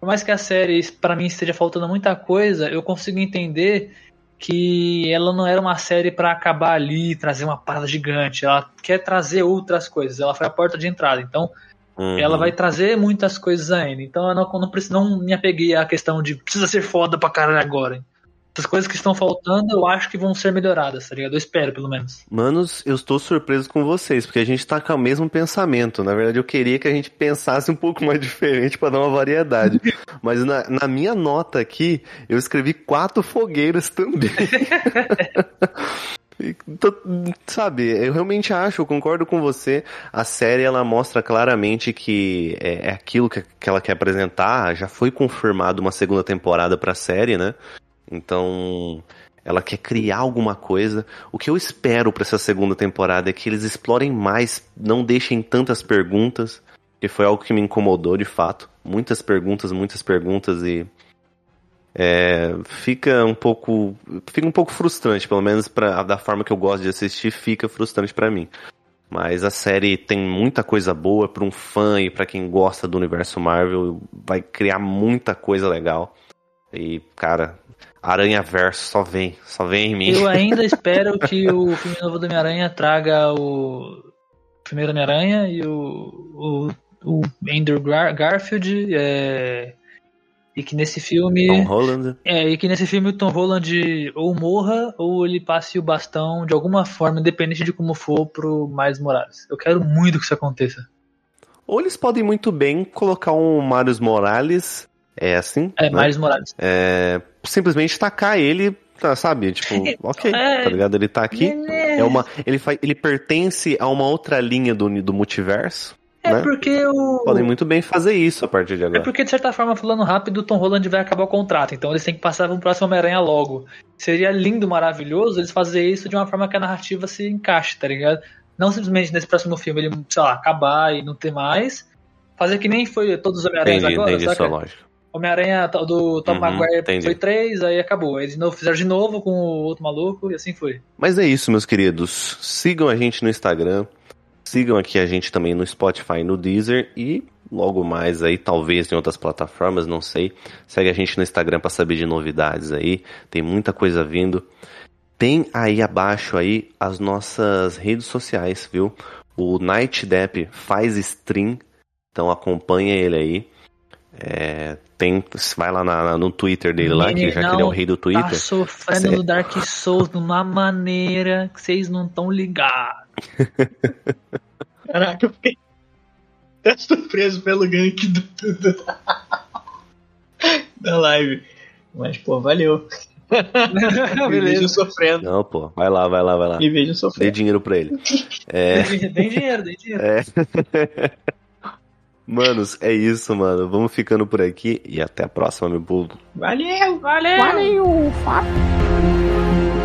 Por mais que a série, pra mim, esteja faltando muita coisa, eu consigo entender que ela não era uma série pra acabar ali, trazer uma parada gigante. Ela quer trazer outras coisas. Ela foi a porta de entrada. Então, Uhum. ela vai trazer muitas coisas ainda. Então eu não, não, não me apeguei à questão de precisa ser foda pra caralho agora. Essas coisas que estão faltando, eu acho que vão ser melhoradas, tá ligado? Eu espero, pelo menos. Manos, eu estou surpreso com vocês, porque a gente tá com o mesmo pensamento. Na verdade, eu queria que a gente pensasse um pouco mais *laughs* diferente pra dar uma variedade. Mas na, na minha nota aqui, eu escrevi quatro fogueiras também. *laughs* E tô- Sabe, eu realmente acho, eu concordo com você. A série ela mostra claramente que é, é aquilo que, que ela quer apresentar. Já foi confirmado uma segunda temporada pra série, né? Então, ela quer criar alguma coisa. O que eu espero pra essa segunda temporada é que eles explorem mais, não deixem tantas perguntas, que foi algo que me incomodou de fato. Muitas perguntas, muitas perguntas e é, fica um pouco fica um pouco frustrante, pelo menos pra, da forma que eu gosto de assistir, fica frustrante pra mim. Mas a série tem muita coisa boa pra um fã e pra quem gosta do universo Marvel, vai criar muita coisa legal. E, cara, Aranha Verso só vem, só vem em mim. Eu *laughs* ainda espero que o filme novo do Homem-Aranha traga o primeiro Homem-Aranha e o, o, o Andrew Gar- Garfield. é, e que nesse filme. Tom Holland. É, e que nesse filme o Tom Holland ou morra ou ele passe o bastão de alguma forma, independente de como for, pro Miles Morales. Eu quero muito que isso aconteça. Ou eles podem muito bem colocar um Marius Morales, é assim, É, né? Miles Morales. É, simplesmente tacar ele, tá, sabe? Tipo, *laughs* ok, É. tá ligado? Ele tá aqui. É uma, ele, faz, ele pertence a uma outra linha do, do multiverso. É né? porque o. Podem muito bem fazer isso a partir de É agora. porque, de certa forma, falando rápido, o Tom Holland vai acabar o contrato. Então eles têm que passar para um próximo Homem-Aranha logo. Seria lindo, maravilhoso eles fazerem isso de uma forma que a narrativa se encaixe, tá ligado? Não simplesmente nesse próximo filme ele, sei lá, acabar e não ter mais. Fazer que nem foi todos os Homem-Aranhas agora, entendi saca? sua lógica. Homem-Aranha do Tom Uhum, Maguire entendi. foi três, aí acabou. Eles novo fizeram de novo com o outro maluco e assim foi. Mas é isso, meus queridos. Sigam a gente no Instagram. Sigam aqui a gente também no Spotify no Deezer. E logo mais aí, talvez em outras plataformas, não sei. Segue a gente no Instagram pra saber de novidades aí. Tem muita coisa vindo. Tem aí abaixo aí as nossas redes sociais, viu? O Night Depp faz stream, então acompanha ele aí. É, tem, vai lá na- no Twitter dele lá, que já que ele é o rei do Tá Twitter. sofrendo Cê- no Dark Souls de uma maneira que vocês não estão ligados. *laughs* Caraca, eu fiquei até surpreso pelo gank do, do- *laughs* da live. Mas, pô, valeu. *laughs* Me vejo sofrendo. Não, pô, vai lá, vai lá, vai lá. Me vejo Dê sofrendo. dinheiro pra ele. É, Tem dinheiro, tem dinheiro. é. Manos, é isso, mano. Vamos ficando por aqui e até a próxima, meu povo. Valeu! Valeu! Valeu, Fábio.